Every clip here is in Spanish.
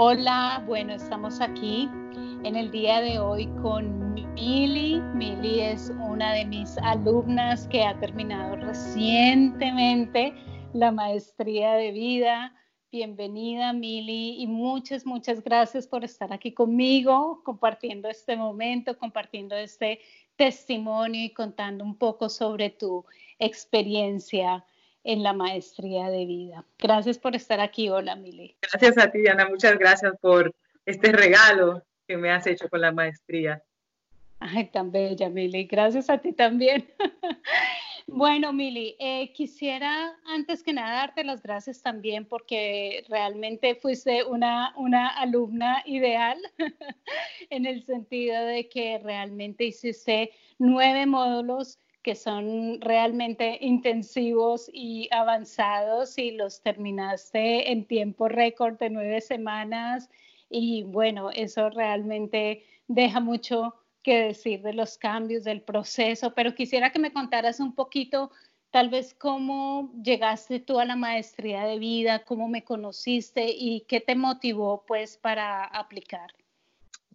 Hola, bueno, estamos aquí en el día de hoy con Mili. Mili es una de mis alumnas que ha terminado recientemente la maestría de vida. Bienvenida, Mili, y muchas, muchas gracias por estar aquí conmigo, compartiendo este momento, compartiendo este testimonio y contando un poco sobre tu experiencia en la maestría de vida. Gracias por estar aquí. Hola, Mili. Gracias a ti, Diana. Muchas gracias por este regalo que me has hecho con la maestría. Ay, tan bella, Mili. Gracias a ti también. bueno, Mili, eh, quisiera antes que nada darte las gracias también porque realmente fuiste una, una alumna ideal en el sentido de que realmente hiciste nueve módulos que son realmente intensivos y avanzados y los terminaste en tiempo récord de nueve semanas y bueno, eso realmente deja mucho que decir de los cambios, del proceso, pero quisiera que me contaras un poquito tal vez cómo llegaste tú a la maestría de vida, cómo me conociste y qué te motivó pues para aplicar.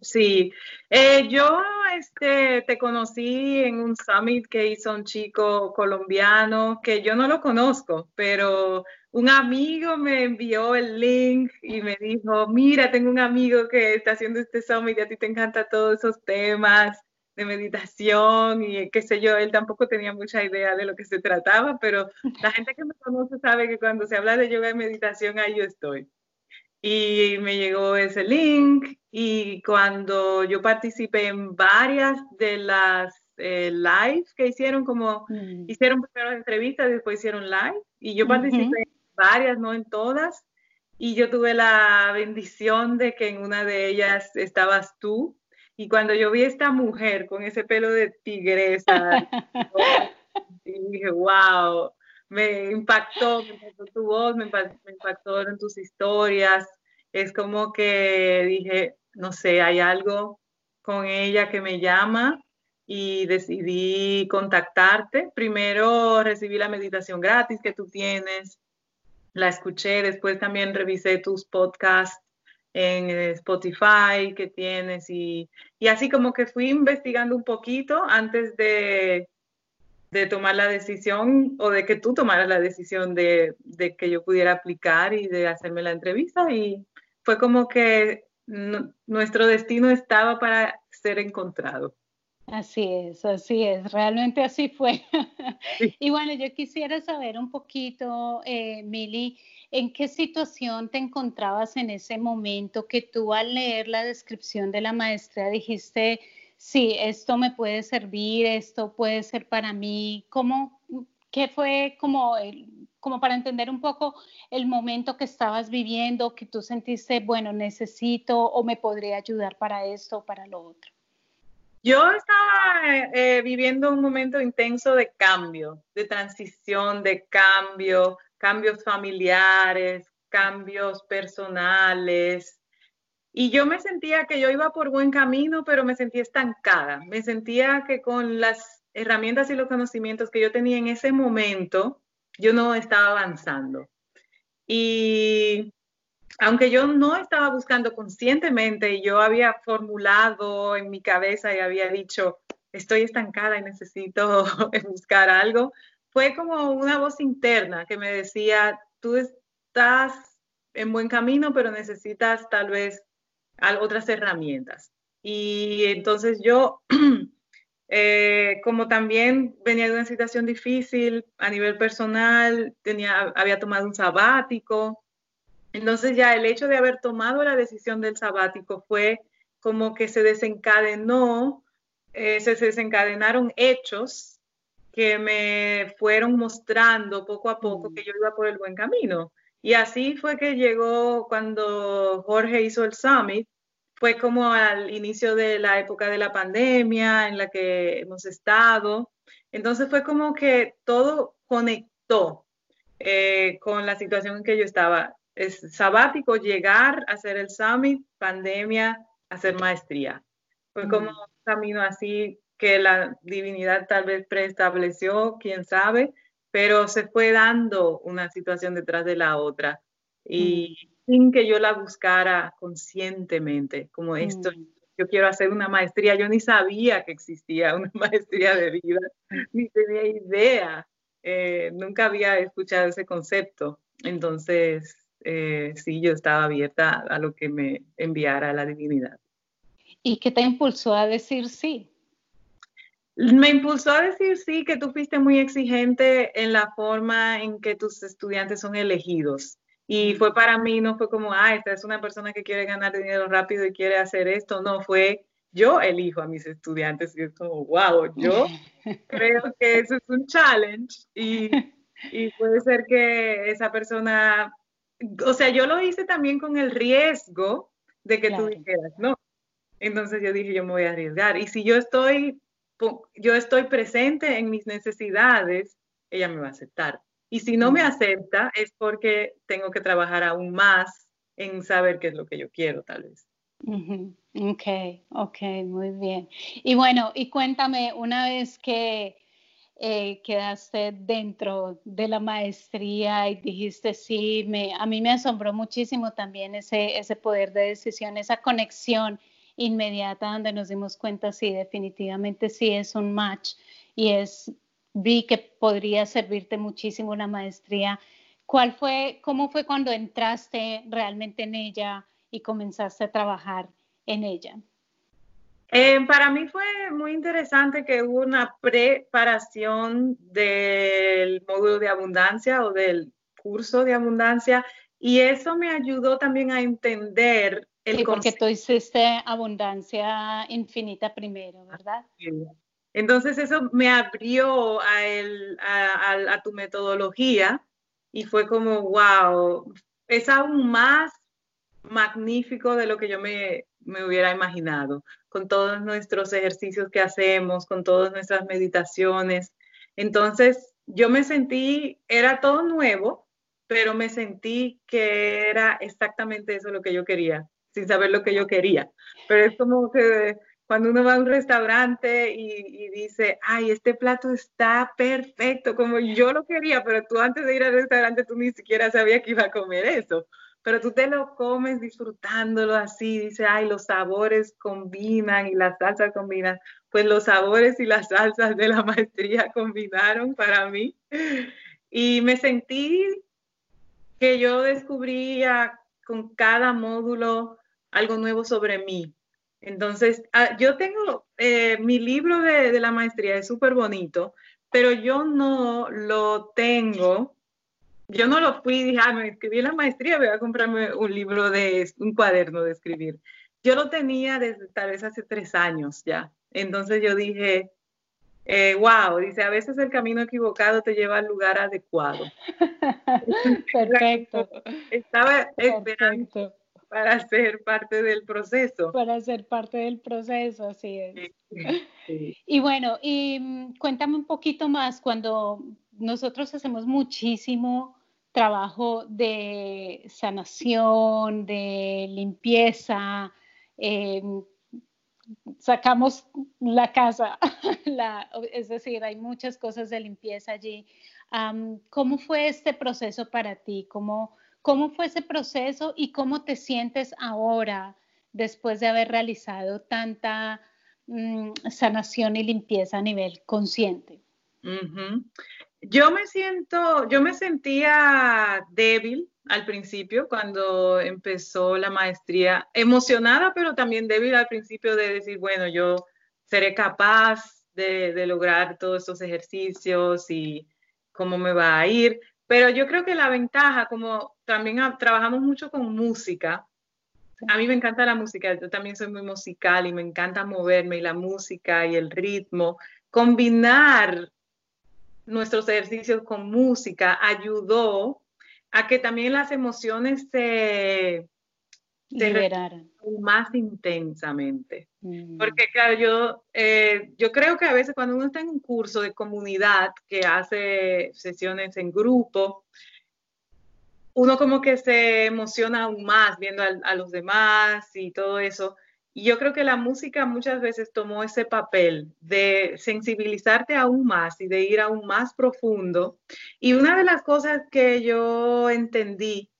Sí, eh, yo este, te conocí en un summit que hizo un chico colombiano que yo no lo conozco, pero un amigo me envió el link y me dijo, mira, tengo un amigo que está haciendo este summit y a ti te encantan todos esos temas de meditación y qué sé yo, él tampoco tenía mucha idea de lo que se trataba, pero la gente que me conoce sabe que cuando se habla de yoga y meditación, ahí yo estoy y me llegó ese link y cuando yo participé en varias de las eh, lives que hicieron, como mm. hicieron primero entrevistas, después hicieron live y yo participé en varias, no en todas, y yo tuve la bendición de que en una de ellas estabas tú y cuando yo vi a esta mujer con ese pelo de tigresa, dije, wow, me impactó, me impactó tu voz, me impactó, en tus historias. Es como que dije, no sé, hay algo con ella que me llama y decidí contactarte. Primero recibí la meditación gratis que tú tienes, la escuché, después también revisé tus podcasts en Spotify que tienes y, y así como que fui investigando un poquito antes de, de tomar la decisión o de que tú tomaras la decisión de, que yo pudiera aplicar y de hacerme la entrevista y fue como que nuestro destino estaba para ser encontrado. Así es, así es, realmente así fue. y bueno, yo quisiera saber un poquito, eh, Mili, ¿en qué situación te encontrabas en ese momento que tú al leer la descripción de la maestría dijiste, sí, esto me puede servir, esto puede ser para mí. ¿Cómo, qué fue como, como para entender un poco el momento que estabas viviendo, que tú sentiste, bueno, necesito o me podría ayudar para esto o para lo otro? Yo estaba eh, eh, viviendo un momento intenso de cambio, de transición, de cambio, cambios familiares, cambios personales, y yo me sentía que yo iba por buen camino, pero me sentía estancada. Me sentía que con las herramientas y los conocimientos que yo tenía en ese momento, yo no estaba avanzando. Y aunque yo no estaba buscando conscientemente, yo había formulado en mi cabeza y había dicho, estoy estancada y necesito buscar algo, fue como una voz interna que me decía, tú estás en buen camino, pero necesitas tal vez otras herramientas. Y entonces yo, eh, como también venía de una situación difícil a nivel personal, tenía, había tomado un sabático, entonces ya el hecho de haber tomado la decisión del sabático fue como que se desencadenó, eh, se desencadenaron hechos que me fueron mostrando poco a poco mm. que yo iba por el buen camino. Y así fue que llegó cuando Jorge hizo el summit, fue como al inicio de la época de la pandemia en la que hemos estado. Entonces fue como que todo conectó eh, con la situación en que yo estaba. Es sabático llegar a hacer el summit, pandemia, hacer maestría. Fue como mm. un camino así que la divinidad tal vez preestableció, quién sabe, pero se fue dando una situación detrás de la otra. Y, sin que yo la buscara conscientemente, como esto, mm. yo quiero hacer una maestría, yo ni sabía que existía una maestría de vida, ni tenía idea, eh, nunca había escuchado ese concepto, entonces eh, sí, yo estaba abierta a lo que me enviara la divinidad. ¿Y qué te impulsó a decir sí? Me impulsó a decir sí, que tú fuiste muy exigente en la forma en que tus estudiantes son elegidos. Y fue para mí, no fue como, ah, esta es una persona que quiere ganar dinero rápido y quiere hacer esto. No, fue yo elijo a mis estudiantes y es como, wow, yo creo que eso es un challenge y, y puede ser que esa persona, o sea, yo lo hice también con el riesgo de que tú dijeras, no. Entonces yo dije, yo me voy a arriesgar. Y si yo estoy yo estoy presente en mis necesidades, ella me va a aceptar. Y si no me acepta es porque tengo que trabajar aún más en saber qué es lo que yo quiero, tal vez. Ok, ok, muy bien. Y bueno, y cuéntame, una vez que eh, quedaste dentro de la maestría y dijiste sí, me, a mí me asombró muchísimo también ese, ese poder de decisión, esa conexión inmediata donde nos dimos cuenta si definitivamente sí es un match y es vi que podría servirte muchísimo la maestría. ¿Cuál fue, cómo fue cuando entraste realmente en ella y comenzaste a trabajar en ella? Eh, para mí fue muy interesante que hubo una preparación del módulo de abundancia o del curso de abundancia y eso me ayudó también a entender el sí, porque tú hiciste abundancia infinita primero, ¿verdad? Entonces eso me abrió a, el, a, tu metodología y fue como, wow, es aún más magnífico de lo que yo me, me hubiera imaginado, con todos nuestros ejercicios que hacemos, con todas nuestras meditaciones. Entonces yo me sentí, era todo nuevo, pero me sentí que era exactamente eso lo que yo quería sin saber lo que yo quería. Pero es como que cuando uno va a un restaurante y, dice, ay, este plato está perfecto, como yo lo quería, pero tú antes de ir al restaurante tú ni siquiera sabías que iba a comer eso. Pero tú te lo comes disfrutándolo así, dice, ay, los sabores combinan y las salsas combinan. Pues los sabores y las salsas de la maestría combinaron para mí. Y me sentí que yo descubría con cada módulo algo nuevo sobre mí. Entonces, ah, yo tengo eh, mi libro de, la maestría, es súper bonito, pero yo no lo tengo. Yo no lo fui y dije, ah, me escribí la maestría, voy a comprarme un libro de un cuaderno de escribir. Yo lo tenía desde tal vez hace tres años ya. Entonces yo dije, wow, eh, dice, a veces el camino equivocado te lleva al lugar adecuado. Perfecto. Estaba esperando para ser parte del proceso. Para ser parte del proceso, así es. Y bueno, y mm, cuéntame un poquito más, cuando nosotros hacemos muchísimo trabajo de sanación, de limpieza, em, sacamos la casa, es decir, hay muchas cosas de limpieza allí. ¿Cómo fue este proceso para ti? ¿Cómo, ¿Cómo fue ese proceso y cómo te sientes ahora después de haber realizado tanta mm, sanación y limpieza a nivel consciente? Yo me siento, yo me sentía débil al principio cuando empezó la maestría, emocionada, pero también débil al principio de decir, bueno, yo seré capaz de, de lograr todos estos ejercicios y cómo me va a ir. Pero yo creo que la ventaja, como también trabajamos mucho con música, a mí me encanta la música, yo también soy muy musical y me encanta moverme y la música y el ritmo. Combinar nuestros ejercicios con música ayudó a que también las emociones se, liberaran más intensamente. Mm. Porque claro, yo, eh, yo creo que a veces cuando uno está en un curso de comunidad que hace sesiones en grupo, uno como que se emociona aún más viendo a, los demás y todo eso. Y yo creo que la música muchas veces tomó ese papel de sensibilizarte aún más y de ir aún más profundo. Y una de las cosas que yo entendí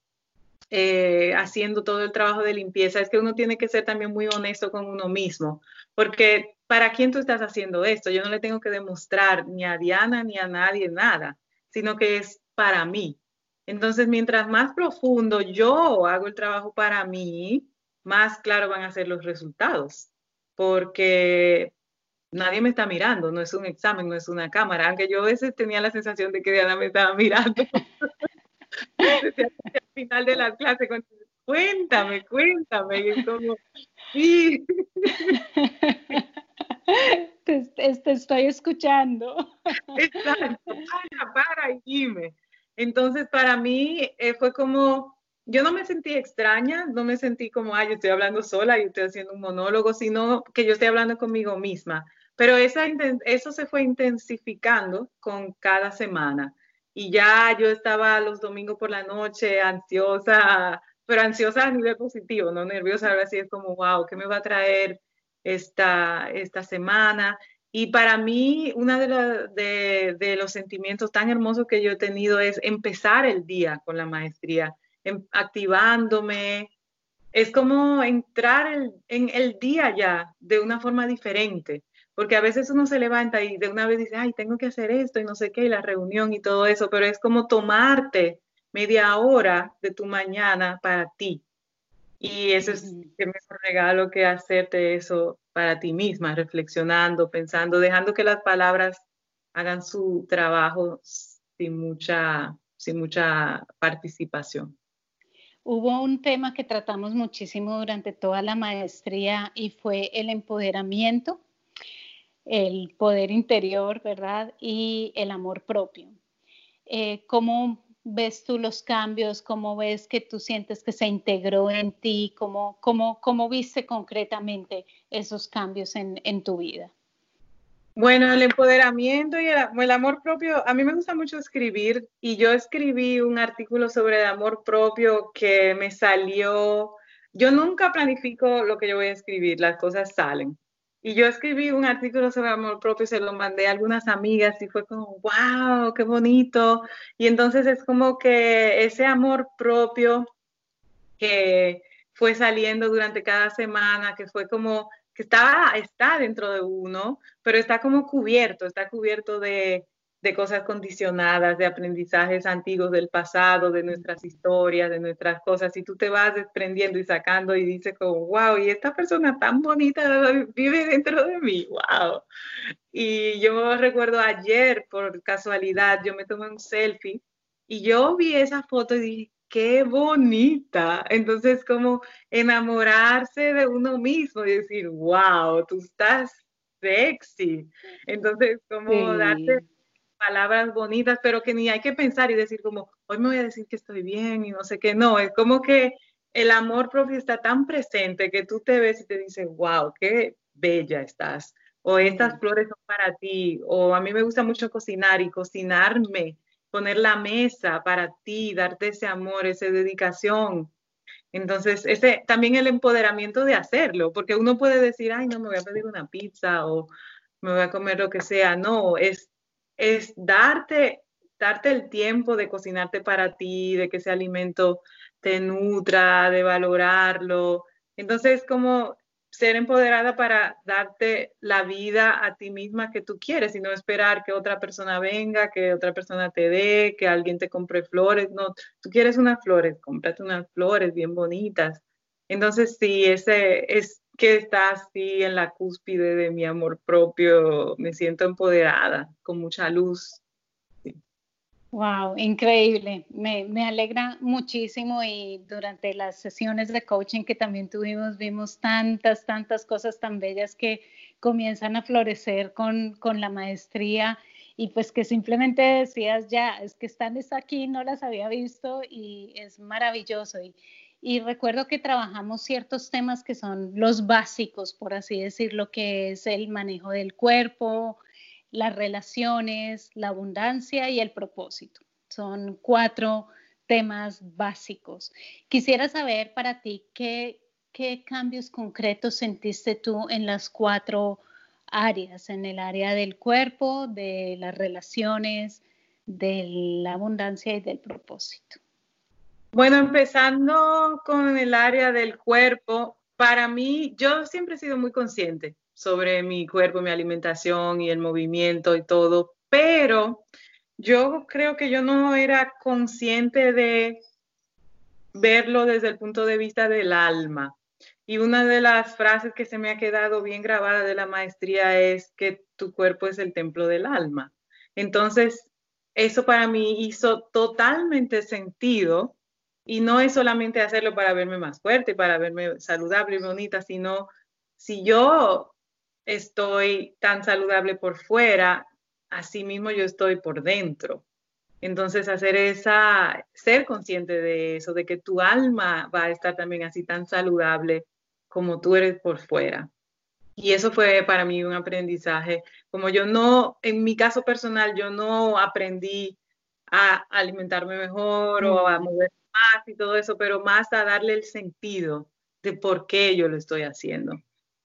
eh, haciendo todo el trabajo de limpieza, es que uno tiene que ser también muy honesto con uno mismo, porque ¿para quién tú estás haciendo esto? Yo no le tengo que demostrar ni a Diana ni a nadie nada, sino que es para mí. Entonces, mientras más profundo yo hago el trabajo para mí, más claro van a ser los resultados, porque nadie me está mirando, no es un examen, no es una cámara, aunque yo a veces tenía la sensación de que Diana me estaba mirando. al final de la clase, cuéntame, cuéntame, y como, sí. Te, estoy escuchando. Exacto, para, para y dime. Entonces, para mí eh, fue como, yo no me sentí extraña, no me sentí como, ay, yo estoy hablando sola, yo estoy haciendo un monólogo, sino que yo estoy hablando conmigo misma. Pero esa, eso se fue intensificando con cada semana. Y ya yo estaba los domingos por la noche ansiosa, pero ansiosa a nivel positivo, no nerviosa, ahora sí es como, wow, ¿qué me va a traer esta, esta semana? Y para mí, uno de, los sentimientos tan hermosos que yo he tenido es empezar el día con la maestría, em, activándome. Es como entrar en el día ya de una forma diferente, porque a veces uno se levanta y de una vez dice, ay, tengo que hacer esto y no sé qué, y la reunión y todo eso, pero es como tomarte media hora de tu mañana para ti. Y eso es el mejor regalo que hacerte eso para ti misma, reflexionando, pensando, dejando que las palabras hagan su trabajo sin mucha, sin mucha participación. Hubo un tema que tratamos muchísimo durante toda la maestría y fue el empoderamiento, el poder interior, ¿verdad? Y el amor propio. Eh, ¿Cómo ves tú los cambios? ¿Cómo ves que tú sientes que se integró en ti? ¿Cómo, cómo, cómo viste concretamente esos cambios en, en tu vida? Bueno, el empoderamiento y el, amor propio, a mí me gusta mucho escribir y yo escribí un artículo sobre el amor propio que me salió, yo nunca planifico lo que yo voy a escribir, las cosas salen. Y yo escribí un artículo sobre amor propio, se lo mandé a algunas amigas y fue como, wow, qué bonito. Y entonces es como que ese amor propio que fue saliendo durante cada semana, que fue como, que estaba, está dentro de uno, pero está como cubierto, está cubierto de, de cosas condicionadas, de aprendizajes antiguos del pasado, de nuestras historias, de nuestras cosas, y tú te vas desprendiendo y sacando y dices como, wow, y esta persona tan bonita vive dentro de mí, wow. Y yo recuerdo ayer, por casualidad, yo me tomé un selfie y yo vi esa foto y dije, qué bonita. Entonces, como enamorarse de uno mismo y decir, wow, tú estás sexy. Entonces, como darte palabras bonitas, pero que ni hay que pensar y decir como, hoy me voy a decir que estoy bien y no sé qué, no, es como que el amor propio está tan presente que tú te ves y te dices, wow, qué bella estás, o estas flores son para ti, o a mí me gusta mucho cocinar y cocinarme, poner la mesa para ti, darte ese amor, esa dedicación. Entonces, ese también el empoderamiento de hacerlo, porque uno puede decir, ay, no, me voy a pedir una pizza o me voy a comer lo que sea. No, es es darte, darte el tiempo de cocinarte para ti, de que ese alimento te nutra, de valorarlo. Entonces, como ser empoderada para darte la vida a ti misma que tú quieres y no esperar que otra persona venga, que otra persona te dé, que alguien te compre flores. No, tú quieres unas flores, cómprate unas flores bien bonitas. Entonces, sí, ese es que está así en la cúspide de mi amor propio, me siento empoderada, con mucha luz. Wow, increíble. Me, me, alegra muchísimo y durante las sesiones de coaching que también tuvimos, vimos tantas, tantas cosas tan bellas que comienzan a florecer con, con la maestría y pues que simplemente decías, ya, es que están aquí, no las había visto y es maravilloso. Y, y recuerdo que trabajamos ciertos temas que son los básicos, por así decirlo, que es el manejo del cuerpo, las relaciones, la abundancia y el propósito. Son cuatro temas básicos. Quisiera saber para ti qué, qué cambios concretos sentiste tú en las cuatro áreas, en el área del cuerpo, de las relaciones, de la abundancia y del propósito. Bueno, empezando con el área del cuerpo, para mí, yo siempre he sido muy consciente sobre mi cuerpo, mi alimentación y el movimiento y todo, pero yo creo que yo no era consciente de verlo desde el punto de vista del alma. Y una de las frases que se me ha quedado bien grabada de la maestría es que tu cuerpo es el templo del alma. Entonces, eso para mí hizo totalmente sentido y no es solamente hacerlo para verme más fuerte, para verme saludable y bonita, sino si yo estoy tan saludable por fuera, así mismo yo estoy por dentro. Entonces, hacer esa, ser consciente de eso, de que tu alma va a estar también así tan saludable como tú eres por fuera. Y eso fue para mí un aprendizaje. Como yo no, en mi caso personal, yo no aprendí a alimentarme mejor o a mover más y todo eso, pero más a darle el sentido de por qué yo lo estoy haciendo.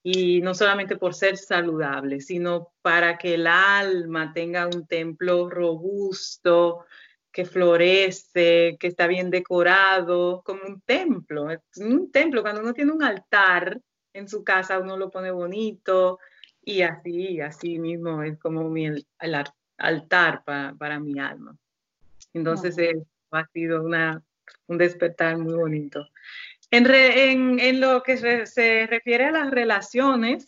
Y no solamente por ser saludable, sino para que el alma tenga un templo robusto, que florece, que está bien decorado, como un templo. Un templo, cuando uno tiene un altar en su casa, uno lo pone bonito y así, así mismo es como mi, el, altar para, mi alma. Entonces ha sido una, un despertar muy bonito. En, en, lo que se, refiere a las relaciones,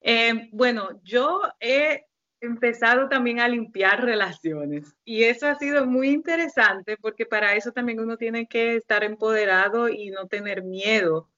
eh, bueno, yo he empezado también a limpiar relaciones. Y eso ha sido muy interesante porque para eso también uno tiene que estar empoderado y no tener miedo.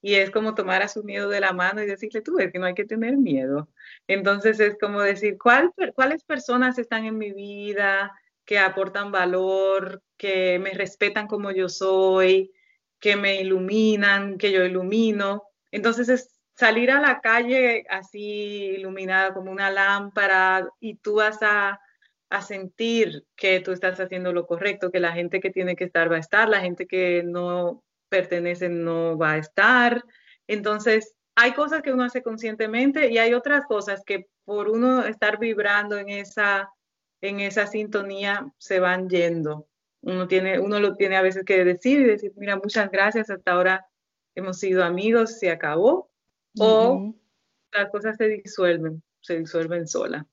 Y es como tomar a su miedo de la mano y decirle, tú ves que no hay que tener miedo. Entonces es como decir, ¿cuál, ¿cuáles personas están en mi vida que aportan valor, que me respetan como yo soy, que me iluminan, que yo ilumino? Entonces es salir a la calle así iluminada como una lámpara y tú vas a, sentir que tú estás haciendo lo correcto, que la gente que tiene que estar va a estar, la gente que no pertenece no va a estar. Entonces, hay cosas que uno hace conscientemente y hay otras cosas que por uno estar vibrando en esa, en esa sintonía se van yendo. Uno, tiene, uno lo tiene a veces que decir y decir, mira, muchas gracias, hasta ahora hemos sido amigos, se acabó, o las cosas se disuelven, se disuelven sola.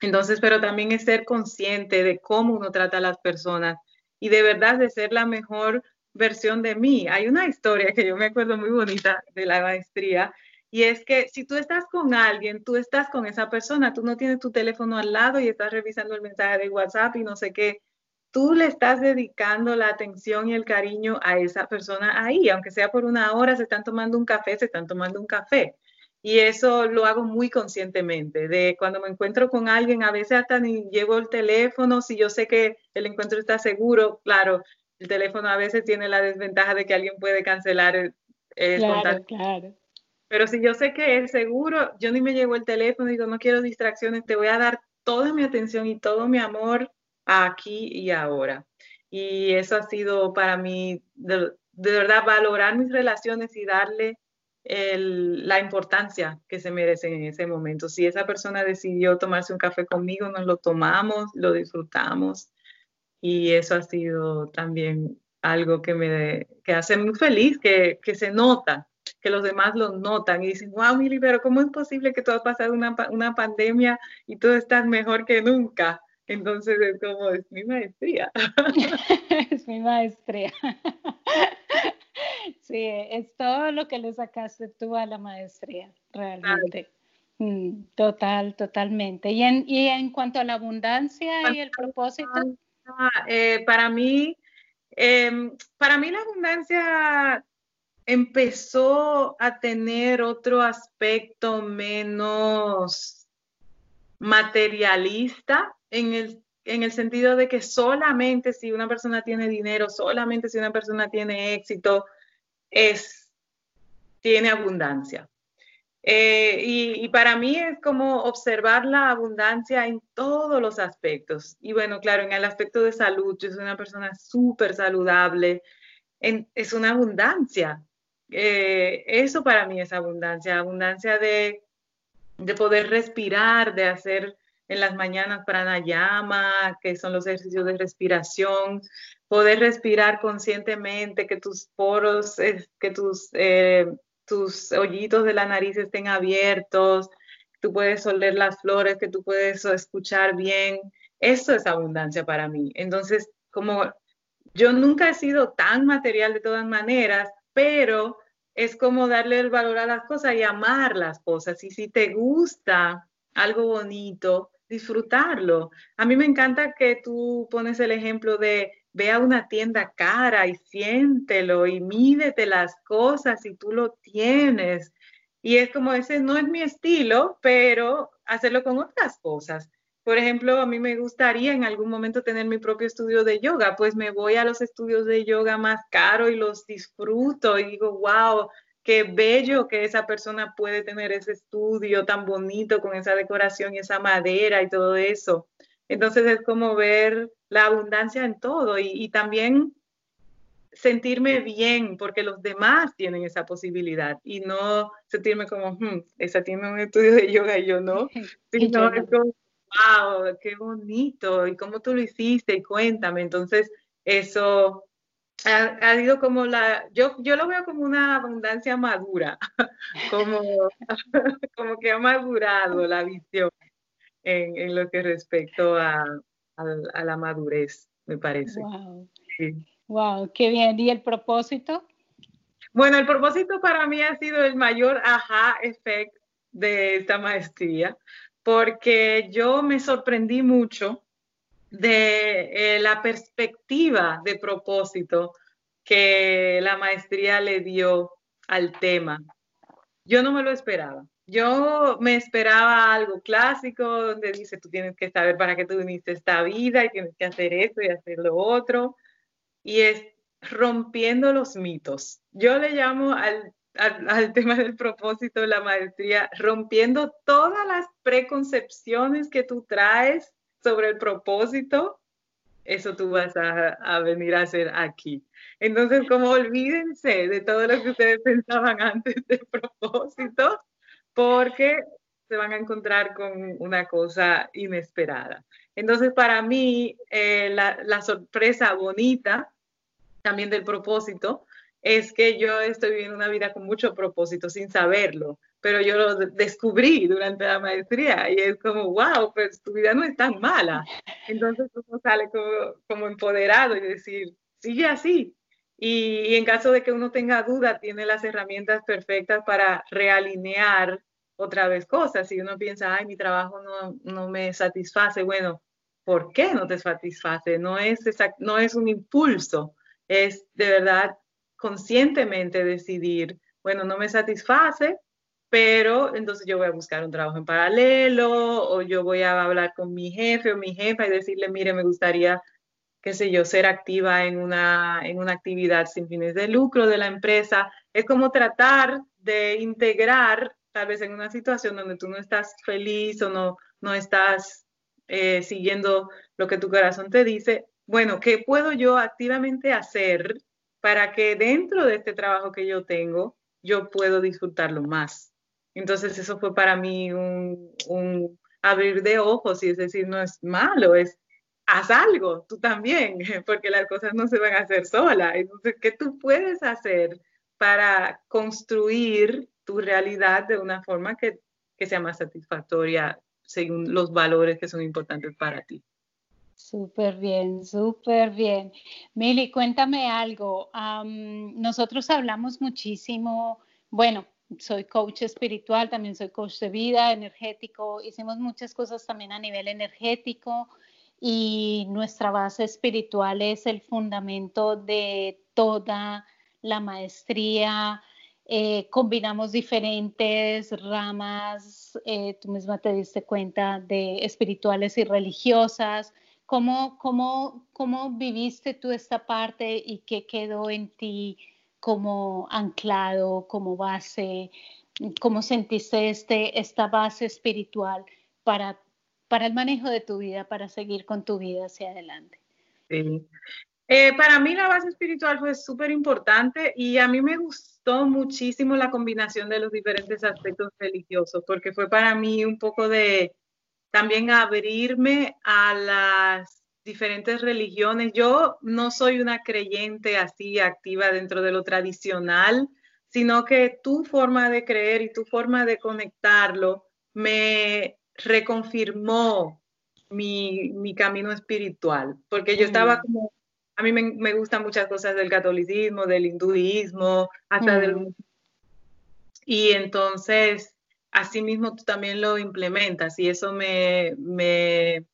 Entonces, pero también es ser consciente de cómo uno trata a las personas y de verdad de ser la mejor versión de mí. Hay una historia que yo me acuerdo muy bonita de la maestría y es que si tú estás con alguien, tú estás con esa persona, tú no tienes tu teléfono al lado y estás revisando el mensaje de WhatsApp y no sé qué, tú le estás dedicando la atención y el cariño a esa persona ahí, aunque sea por una hora, se están tomando un café, se están tomando un café. Y eso lo hago muy conscientemente, de cuando me encuentro con alguien, a veces hasta ni llevo el teléfono, si yo sé que el encuentro está seguro, claro, el teléfono a veces tiene la desventaja de que alguien puede cancelar el, claro, Claro. Pero si yo sé que es seguro, yo ni me llevo el teléfono, digo, no quiero distracciones, te voy a dar toda mi atención y todo mi amor aquí y ahora. Y eso ha sido para mí, de, verdad, valorar mis relaciones y darle la importancia que se merecen en ese momento. Si esa persona decidió tomarse un café conmigo, nos lo tomamos, lo disfrutamos. Y eso ha sido también algo que me que hace muy feliz, que, que se nota, que los demás lo notan y dicen, wow, Mili, pero ¿cómo es posible que tú has pasado una, una pandemia y tú estás mejor que nunca? Entonces es como, es mi maestría. es mi maestría. sí, es todo lo que le sacaste tú a la maestría, realmente. Mm, total, totalmente. ¿Y en, y en cuanto a la abundancia y el propósito? Eh, para mí, em, para mí la abundancia empezó a tener otro aspecto menos materialista en el, en el sentido de que solamente si una persona tiene dinero, solamente si una persona tiene éxito, es, tiene abundancia. Eh, y, para mí es como observar la abundancia en todos los aspectos. Y bueno, claro, en el aspecto de salud, yo soy una persona súper saludable, es una abundancia. Eh, eso para mí es abundancia, abundancia de, de poder respirar, de hacer en las mañanas pranayama, que son los ejercicios de respiración, poder respirar conscientemente, que tus poros, que tus, eh, tus hoyitos de la nariz estén abiertos, tú puedes oler las flores, que tú puedes escuchar bien. Eso es abundancia para mí. Entonces, como yo nunca he sido tan material de todas maneras, pero es como darle el valor a las cosas y amar las cosas. Y si te gusta algo bonito, disfrutarlo. A mí me encanta que tú pones el ejemplo de ve a una tienda cara y siéntelo y mídete las cosas y tú lo tienes. Y es como ese no es mi estilo, pero hacerlo con otras cosas. Por ejemplo, a mí me gustaría en algún momento tener mi propio estudio de yoga, pues me voy a los estudios de yoga más caros y los disfruto y digo, wow, qué bello que esa persona puede tener ese estudio tan bonito con esa decoración y esa madera y todo eso. Entonces es como ver la abundancia en todo y, también sentirme bien porque los demás tienen esa posibilidad y no sentirme como, hmm, esa tiene un estudio de yoga y yo no, sino es como, wow, qué bonito y cómo tú lo hiciste y cuéntame. Entonces, eso ha, ha sido como la, yo, yo lo veo como una abundancia madura, como, como que ha madurado la visión en, lo que respecto a, la madurez, me parece. Wow. wow, qué bien. ¿Y el propósito? Bueno, el propósito para mí ha sido el mayor aha effect de esta maestría, porque yo me sorprendí mucho de eh, la perspectiva de propósito que la maestría le dio al tema. Yo no me lo esperaba. Yo me esperaba algo clásico donde dice, tú tienes que saber para qué tú viniste esta vida y tienes que hacer esto y hacer lo otro. Y es rompiendo los mitos. Yo le llamo al, al, tema del propósito de la maestría, rompiendo todas las preconcepciones que tú traes sobre el propósito, eso tú vas a, venir a hacer aquí. Entonces, como olvídense de todo lo que ustedes pensaban antes del propósito porque se van a encontrar con una cosa inesperada. Entonces, para mí, eh, la, sorpresa bonita también del propósito es que yo estoy viviendo una vida con mucho propósito sin saberlo, pero yo lo descubrí durante la maestría y es como, wow, pues tu vida no es tan mala. Entonces uno sale como, como empoderado y decir, sigue así, y, en caso de que uno tenga duda, tiene las herramientas perfectas para realinear otra vez cosas. Si uno piensa, ay, mi trabajo no, no me satisface, bueno, ¿por qué no te satisface? No es, no es un impulso, es de verdad conscientemente decidir, bueno, no me satisface, pero entonces yo voy a buscar un trabajo en paralelo o yo voy a hablar con mi jefe o mi jefa y decirle, mire, me gustaría, qué sé yo, ser activa en una, en una actividad sin fines de lucro de la empresa. Es como tratar de integrar tal vez en una situación donde tú no estás feliz o no, no estás eh, siguiendo lo que tu corazón te dice, bueno, ¿qué puedo yo activamente hacer para que dentro de este trabajo que yo tengo, yo puedo disfrutarlo más? Entonces eso fue para mí un, abrir de ojos y es decir, no es malo, es haz algo, tú también, porque las cosas no se van a hacer solas. Entonces, ¿qué tú puedes hacer para construir tu realidad de una forma que, sea más satisfactoria según los valores que son importantes para ti. Súper bien, súper bien. Mili, cuéntame algo. nosotros hablamos muchísimo, bueno, soy coach espiritual, también soy coach de vida, energético, hicimos muchas cosas también a nivel energético y nuestra base espiritual es el fundamento de toda la maestría, eh, combinamos diferentes ramas, eh, tú misma te diste cuenta de espirituales y religiosas. ¿Cómo, cómo, cómo viviste tú esta parte y qué quedó en ti como anclado, como base? ¿Cómo sentiste este, esta base espiritual para, para el manejo de tu vida, para seguir con tu vida hacia adelante? Sí. Eh, para mí la base espiritual fue súper importante y a mí me gustó muchísimo la combinación de los diferentes aspectos religiosos, porque fue para mí un poco de también abrirme a las diferentes religiones. Yo no soy una creyente así activa dentro de lo tradicional, sino que tu forma de creer y tu forma de conectarlo me reconfirmó mi, camino espiritual, porque yo estaba mm. como, a mí me, gustan muchas cosas del catolicismo, del hinduismo, hasta del... Mm. Y entonces, así mismo tú también lo implementas y eso me, me,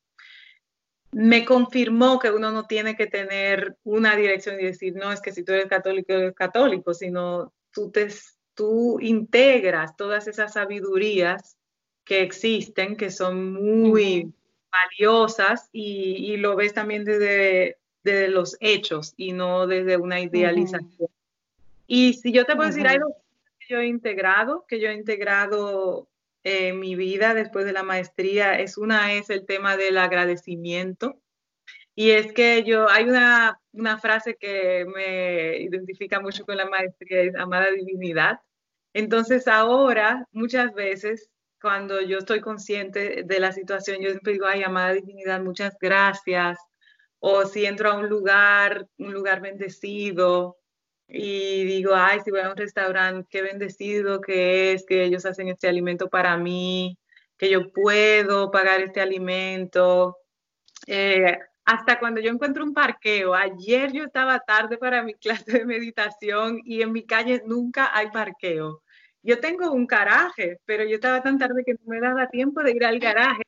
me confirmó que uno no tiene que tener una dirección y decir, no, es que si tú eres católico, eres católico, sino tú, te, tú integras todas esas sabidurías que existen, que son muy valiosas y, lo ves también desde, los hechos y no desde una idealización. Y si yo te puedo decir que yo he integrado, que yo he integrado en mi vida después de la maestría, es una es el tema del agradecimiento. Y es que yo, hay una, una frase que me identifica mucho con la maestría, es amada divinidad. Entonces ahora, muchas veces, cuando yo estoy consciente de la situación, yo siempre digo, ay, amada divinidad, muchas gracias. O si entro a un lugar, un lugar bendecido, y digo, ay, si voy a un restaurante, qué bendecido que es que ellos hacen este alimento para mí, que yo puedo pagar este alimento. Eh, hasta cuando yo encuentro un parqueo, ayer yo estaba tarde para mi clase de meditación y en mi calle nunca hay parqueo yo tengo un garaje, pero yo estaba tan tarde que no me daba tiempo de ir al garaje.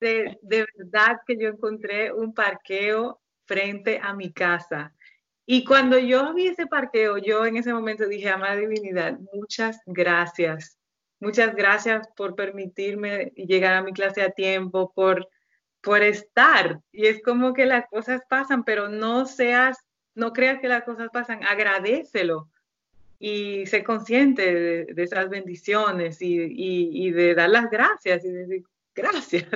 De, de verdad que yo encontré un parqueo frente a mi casa. Y cuando yo vi ese parqueo, yo en ese momento dije, amada divinidad, muchas gracias. Muchas gracias por permitirme llegar a mi clase a tiempo, por, por estar. Y es como que las cosas pasan, pero no seas, no creas que las cosas pasan, agradecelo y ser consciente de, esas bendiciones y, de dar las gracias y decir gracias.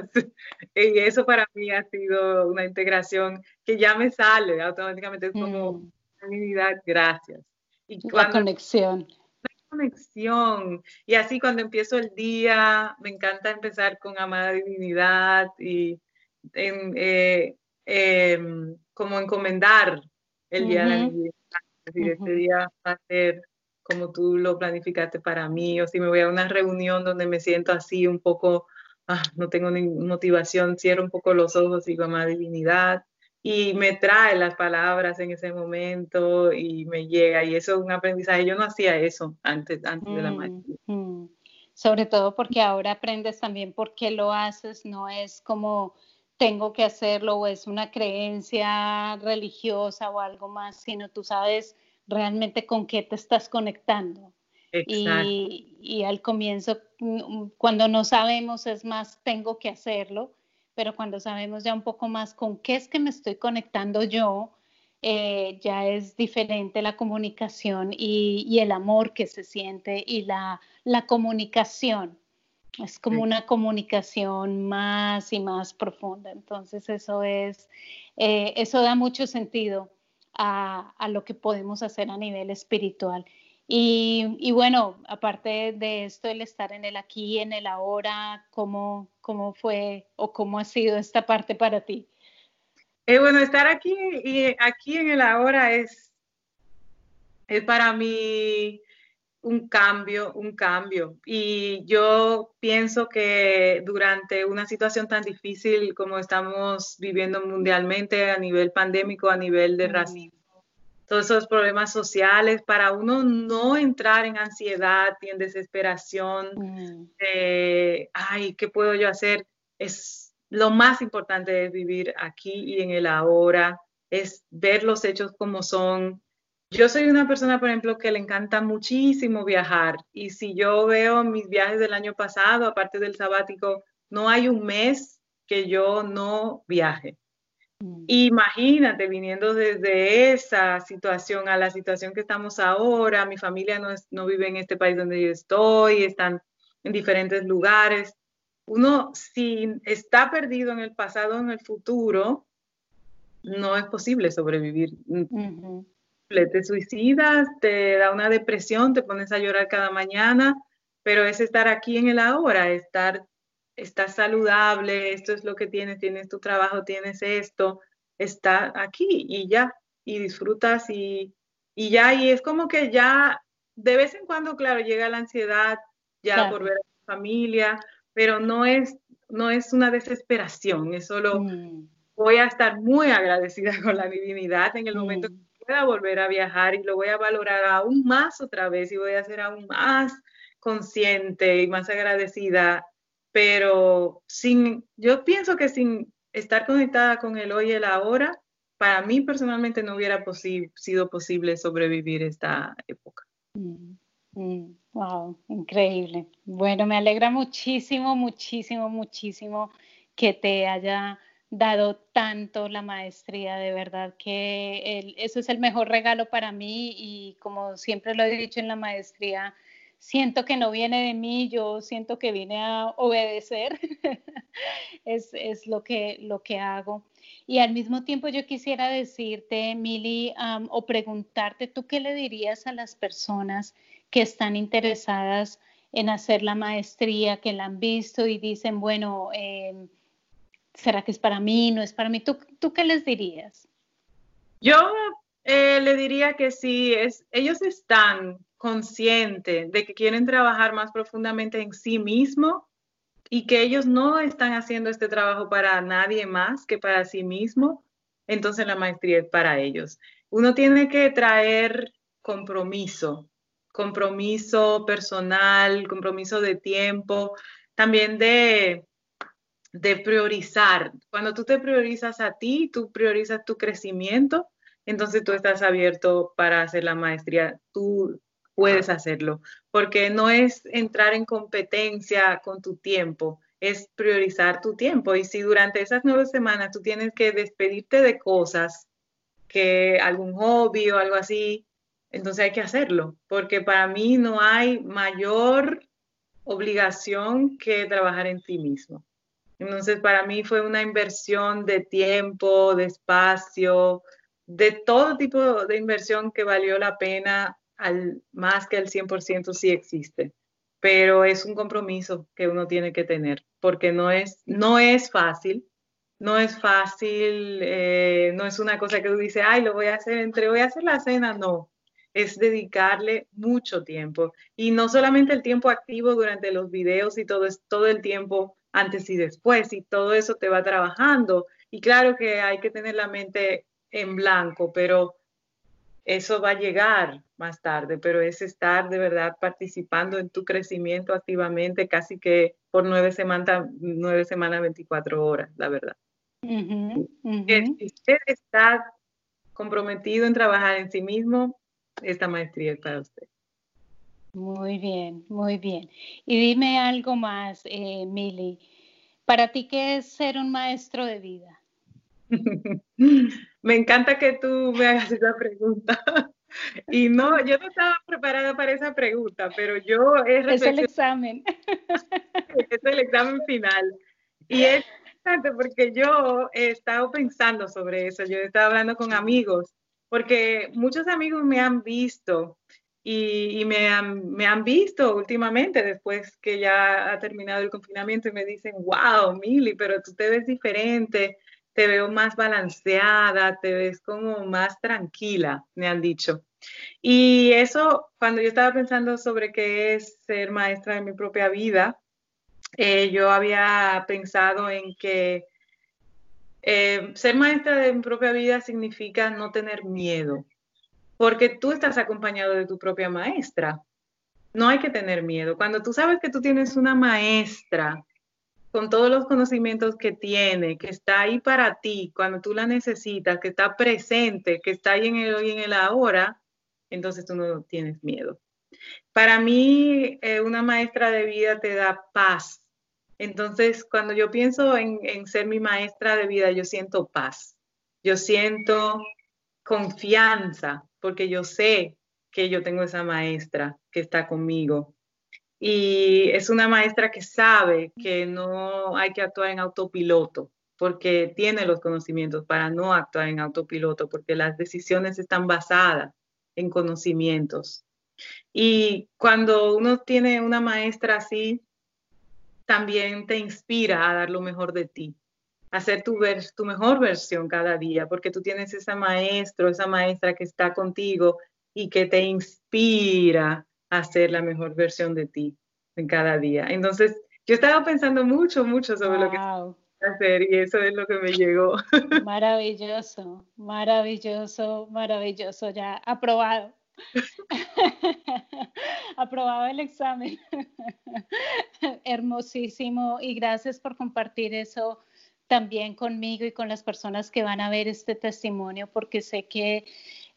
y eso para mí ha sido una integración que ya me sale automáticamente, es como mm. divinidad, gracias. Y la conexión. La conexión. Y así cuando empiezo el día, me encanta empezar con amada divinidad y eh, em, como encomendar el día de la divinidad. este día va a ser como tú lo planificaste para mí, o si me voy a una reunión donde me siento así un poco, ah, no tengo ni motivación, cierro un poco los ojos y digo, amada divinidad, y me trae las palabras en ese momento y me llega, y eso es un aprendizaje. Yo no hacía eso antes, antes de la mm, maestría. Mm. Sobre todo porque ahora aprendes también por qué lo haces, no es como tengo que hacerlo o es una creencia religiosa o algo más, sino tú sabes realmente con qué te estás conectando. Y, y, al comienzo, mm, cuando no sabemos, es más, tengo que hacerlo, pero cuando sabemos ya un poco más con qué es que me estoy conectando yo, eh, ya es diferente la comunicación y, y, el amor que se siente y la, la comunicación. Es como una comunicación más y más profunda. Entonces eso es, eh, eso da mucho sentido a, lo que podemos hacer a nivel espiritual. Y, bueno, aparte de esto, el estar en el aquí, en el ahora, ¿cómo, cómo fue o cómo ha sido esta parte para ti? Eh, bueno, estar aquí y aquí en el ahora es, es para mí un cambio, un cambio. Y yo pienso que durante una situación tan difícil como estamos viviendo mundialmente a nivel pandémico, a nivel de racismo, todos esos problemas sociales, para uno no entrar en ansiedad y en desesperación mm. de, ay, ¿qué puedo yo hacer? Es lo más importante es vivir aquí y en el ahora, es ver los hechos como son, yo soy una persona, por ejemplo, que le encanta muchísimo viajar y si yo veo mis viajes del año pasado, aparte del sabático, no hay un mes que yo no viaje. Imagínate viniendo desde esa situación a la situación que estamos ahora, mi familia no, no vive en este país donde yo estoy, están en diferentes lugares. Uno, si está perdido en el pasado o en el futuro, no es posible sobrevivir. Te suicidas, te da una depresión, te pones a llorar cada mañana, pero es estar aquí en el ahora, estar, estar saludable, esto es lo que tienes, tienes tu trabajo, tienes esto, está aquí y ya, y disfrutas y, y ya, y es como que ya de vez en cuando, claro, llega la ansiedad ya por ver a tu familia, pero no es, no es una desesperación, es solo mm. voy a estar muy agradecida con la divinidad en el momento mm. que pueda volver a viajar y lo voy a valorar aún más otra vez y voy a ser aún más consciente y más agradecida, pero sin, yo pienso que sin estar conectada con el hoy y el ahora, para mí personalmente no hubiera sido posible sobrevivir esta época. Mm, mm, wow, increíble. Bueno, me alegra muchísimo, muchísimo, muchísimo que te haya dado tanto la maestría, de verdad que eso es el mejor regalo para mí y como siempre lo he dicho en la maestría, siento que no viene de mí, yo siento que vine a obedecer, es, es, lo, que, lo que hago. Y al mismo tiempo yo quisiera decirte, Mili, o preguntarte, ¿tú qué le dirías a las personas que están interesadas en hacer la maestría, que la han visto y dicen, bueno, em, ¿será que es para mí? ¿No es para mí? ¿Tú, tú qué les dirías? Yo eh, le diría que si es, ellos están conscientes de que quieren trabajar más profundamente en sí mismos, y que ellos no están haciendo este trabajo para nadie más que para sí mismo, entonces la maestría es para ellos. Uno tiene que traer compromiso, compromiso personal, compromiso de tiempo, también de, de priorizar. Cuando tú te priorizas a ti, tú priorizas tu crecimiento, entonces tú estás abierto para hacer la maestría. Tú puedes hacerlo, porque no es entrar en competencia con tu tiempo, es priorizar tu tiempo. Y si durante esas nueve semanas tú tienes que despedirte de cosas, que algún hobby o algo así, entonces hay que hacerlo, porque para mí no hay mayor obligación que trabajar en ti mismo. Entonces, para mí fue una inversión de tiempo, de espacio, de todo tipo de inversión que valió la pena al, más que el 100% sí existe, pero es un compromiso que uno tiene que tener, porque no es, no es fácil, no es fácil, eh, no es una cosa que tú dices, ay, lo voy a hacer entre, voy a hacer la cena, no, es dedicarle mucho tiempo y no solamente el tiempo activo durante los videos y todo, es todo el tiempo antes y después y todo eso te va trabajando y claro que hay que tener la mente en blanco, pero eso va a llegar más tarde, pero es estar de verdad participando en tu crecimiento activamente casi que por nueve semanas, nueve semanas, 24 horas, la verdad. Si usted está comprometido en trabajar en sí mismo, esta maestría es para usted. Muy bien, muy bien. Y dime algo más, eh, Mili. ¿Para ti qué es ser un maestro de vida? Me encanta que tú me hagas esa pregunta. Y no, yo no estaba preparada para esa pregunta, pero yo es el examen. Es el examen final. Y es interesante porque yo he estado pensando sobre eso, yo he estado hablando con amigos, porque muchos amigos me han visto y, me, han, me han visto últimamente después que ya ha terminado el confinamiento y me dicen, wow, Mili, pero tú te ves diferente, te veo más balanceada, te ves como más tranquila, me han dicho. Y eso, cuando yo estaba pensando sobre qué es ser maestra de mi propia vida, eh, yo había pensado en que eh, ser maestra de mi propia vida significa no tener miedo, porque tú estás acompañado de tu propia maestra. No hay que tener miedo. Cuando tú sabes que tú tienes una maestra con todos los conocimientos que tiene, que está ahí para ti cuando tú la necesitas, que está presente, que está ahí en el hoy y en el ahora, entonces tú no tienes miedo. Para mí, eh, una maestra de vida te da paz. Entonces, cuando yo pienso en, en ser mi maestra de vida, yo siento paz. Yo siento confianza, porque yo sé que yo tengo esa maestra que está conmigo, y es una maestra que sabe que no hay que actuar en autopiloto, porque tiene los conocimientos para no actuar en autopiloto, porque las decisiones están basadas en conocimientos. Y cuando uno tiene una maestra así, también te inspira a dar lo mejor de ti, hacer tu, tu mejor versión cada día, porque tú tienes esa maestro, esa maestra que está contigo y que te inspira a hacer la mejor versión de ti en cada día. Entonces, yo estaba pensando mucho, mucho sobre lo que hacer y eso es lo que me llegó. Maravilloso, maravilloso, maravilloso, ya aprobado. aprobado el examen. Hermosísimo y gracias por compartir eso también conmigo y con las personas que van a ver este testimonio porque sé que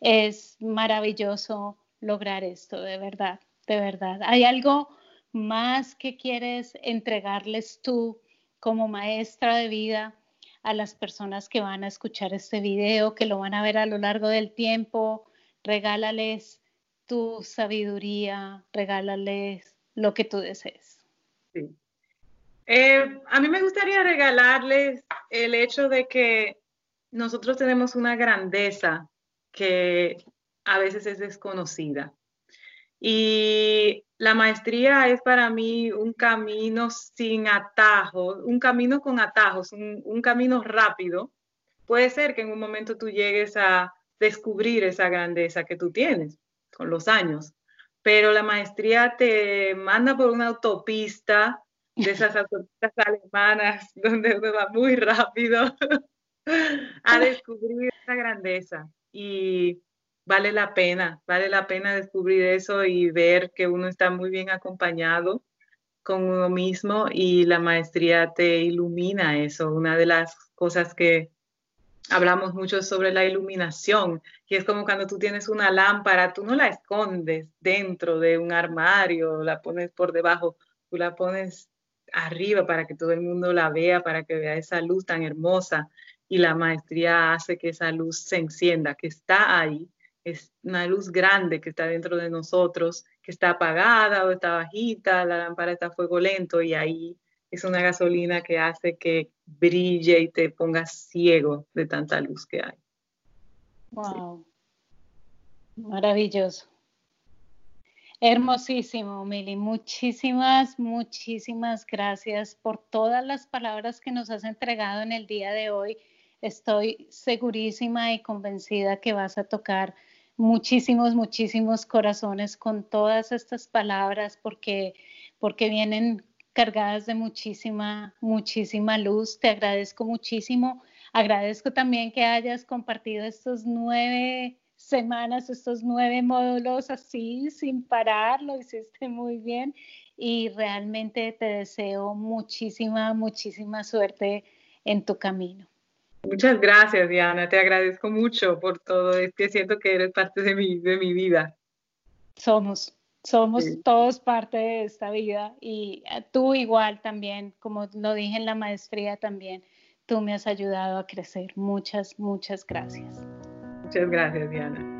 es maravilloso lograr esto, de verdad, de verdad. ¿Hay algo más que quieres entregarles tú como maestra de vida a las personas que van a escuchar este video, que lo van a ver a lo largo del tiempo? Regálales tu sabiduría, regálales lo que tú desees. Sí. Eh, a mí me gustaría regalarles el hecho de que nosotros tenemos una grandeza que a veces es desconocida. Y la maestría es para mí un camino sin atajos, un camino con atajos, un, camino rápido. Puede ser que en un momento tú llegues a descubrir esa grandeza que tú tienes con los años, pero la maestría te manda por una autopista de esas autopistas alemanas donde uno va muy rápido a descubrir esa grandeza. Y vale la pena, vale la pena descubrir eso y ver que uno está muy bien acompañado con uno mismo y la maestría te ilumina eso. Una de las cosas que hablamos mucho sobre la iluminación, y es como cuando tú tienes una lámpara, tú no la escondes dentro de un armario, la pones por debajo, tú la pones arriba para que todo el mundo la vea, para que vea esa luz tan hermosa y la maestría hace que esa luz se encienda, que está ahí es una luz grande que está dentro de nosotros, que está apagada o está bajita, la lámpara está a fuego lento y ahí es una gasolina que hace que brille y te pongas ciego de tanta luz que hay. Wow. Maravilloso. Hermosísimo, Mili. Muchísimas, muchísimas gracias por todas las palabras que nos has entregado en el día de hoy. Estoy segurísima y convencida que vas a tocar muchísimos, muchísimos corazones con todas estas palabras porque, porque vienen cargadas de muchísima, muchísima luz. Te agradezco muchísimo. Agradezco también que hayas compartido estos nueve semanas, estos nueve módulos así, sin parar, lo hiciste muy bien y realmente te deseo muchísima, muchísima suerte en tu camino. Muchas gracias, Diana. Te agradezco mucho por todo. Es que siento que eres parte de mi, de mi vida. Somos, somos todos parte de esta vida y eh, tú igual también, como lo dije en la maestría también, tú me has ayudado a crecer. Muchas, muchas gracias. Muchas gracias, Diana.